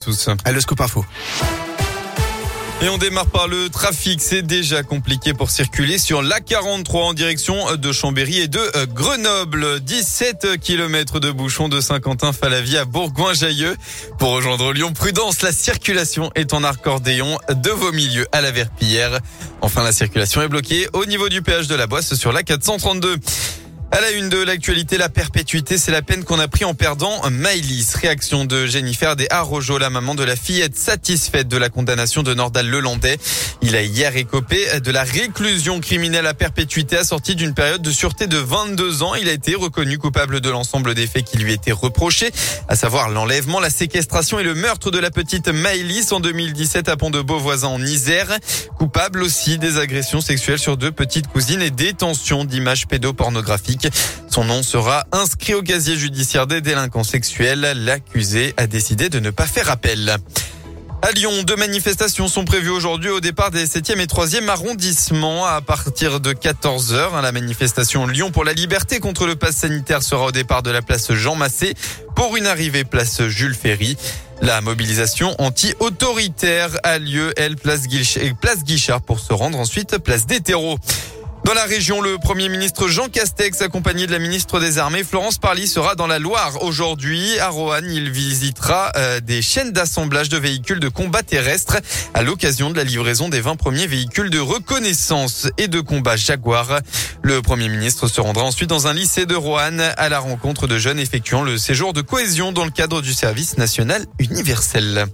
tous. À le scoop info. Et on démarre par le trafic. C'est déjà compliqué pour circuler sur l'A43 en direction de Chambéry et de euh, Grenoble. 17 km de bouchons de Saint-Quentin-Falavie à Bourgoin-Jailleux. Pour rejoindre Lyon, prudence, la circulation est en accordéon de vos milieux à la Verpillière. Enfin, la circulation est bloquée au niveau du péage de la Boisse sur la 432. À la une de l'actualité, la perpétuité, c'est la peine qu'on a pris en perdant Maïlis. Réaction de Jennifer des Arrojo, la maman de la fillette satisfaite de la condamnation de Nordal Lelandais. Il a hier écopé de la réclusion criminelle à perpétuité assortie d'une période de sûreté de 22 ans. Il a été reconnu coupable de l'ensemble des faits qui lui étaient reprochés, à savoir l'enlèvement, la séquestration et le meurtre de la petite Maïlis en 2017 à Pont-de-Beauvoisin en Isère. Coupable aussi des agressions sexuelles sur deux petites cousines et détention d'images pédopornographiques. Son nom sera inscrit au casier judiciaire des délinquants sexuels. L'accusé a décidé de ne pas faire appel. À Lyon, deux manifestations sont prévues aujourd'hui au départ des 7e et 3e arrondissements à partir de 14h. La manifestation Lyon pour la liberté contre le pass sanitaire sera au départ de la place Jean Massé pour une arrivée place Jules Ferry. La mobilisation anti-autoritaire a lieu, elle, place Guichard pour se rendre ensuite place des terreaux. Dans la région, le Premier ministre Jean Castex, accompagné de la ministre des Armées Florence Parly, sera dans la Loire aujourd'hui. À Roanne, il visitera euh, des chaînes d'assemblage de véhicules de combat terrestre à l'occasion de la livraison des 20 premiers véhicules de reconnaissance et de combat Jaguar. Le Premier ministre se rendra ensuite dans un lycée de Roanne à la rencontre de jeunes effectuant le séjour de cohésion dans le cadre du service national universel.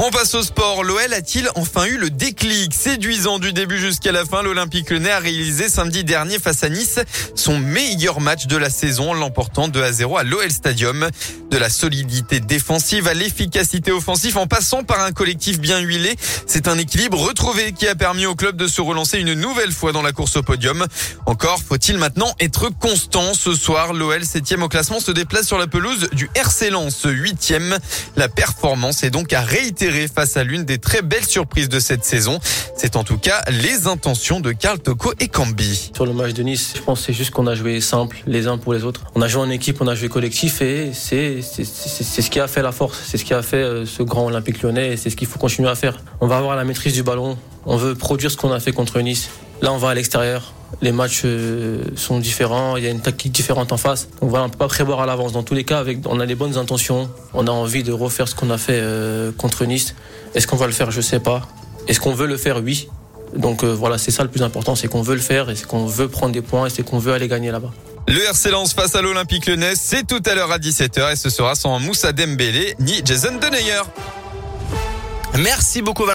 On passe au sport. L'OL a-t-il enfin eu le déclic Séduisant du début jusqu'à la fin, l'Olympique Lyonnais a réalisé samedi dernier face à Nice son meilleur match de la saison, l'emportant 2 à 0 à l'OL Stadium. De la solidité défensive à l'efficacité offensive en passant par un collectif bien huilé, c'est un équilibre retrouvé qui a permis au club de se relancer une nouvelle fois dans la course au podium. Encore faut-il maintenant être constant. Ce soir, l'OL 7 au classement se déplace sur la pelouse du RC Lens 8e. La performance est donc à réitérer face à l'une des très belles surprises de cette saison. C'est en tout cas les intentions de Karl Toko et Cambi. Sur le match de Nice, je pense c'est juste qu'on a joué simple les uns pour les autres. On a joué en équipe, on a joué collectif et c'est ce qui a fait la force. C'est ce qui a fait euh, ce grand Olympique lyonnais et c'est ce qu'il faut continuer à faire. On va avoir la maîtrise du ballon. On veut produire ce qu'on a fait contre Nice. Là, on va à l'extérieur. Les matchs euh, sont différents, il y a une tactique différente en face. Donc voilà, on peut pas prévoir à l'avance. Dans tous les cas, avec, on a les bonnes intentions. On a envie de refaire ce qu'on a fait euh, contre Nice. Est-ce qu'on va le faire? Je sais pas. Est-ce qu'on veut le faire? Oui. Donc euh, voilà, c'est ça le plus important, c'est qu'on veut le faire et c'est qu'on veut prendre des points et c'est qu'on veut aller gagner là-bas. Le RC Lens face à l'Olympique Lyonnais, c'est tout à l'heure à 17h et ce sera sans Moussa Dembélé ni Jason Denayer. Merci beaucoup.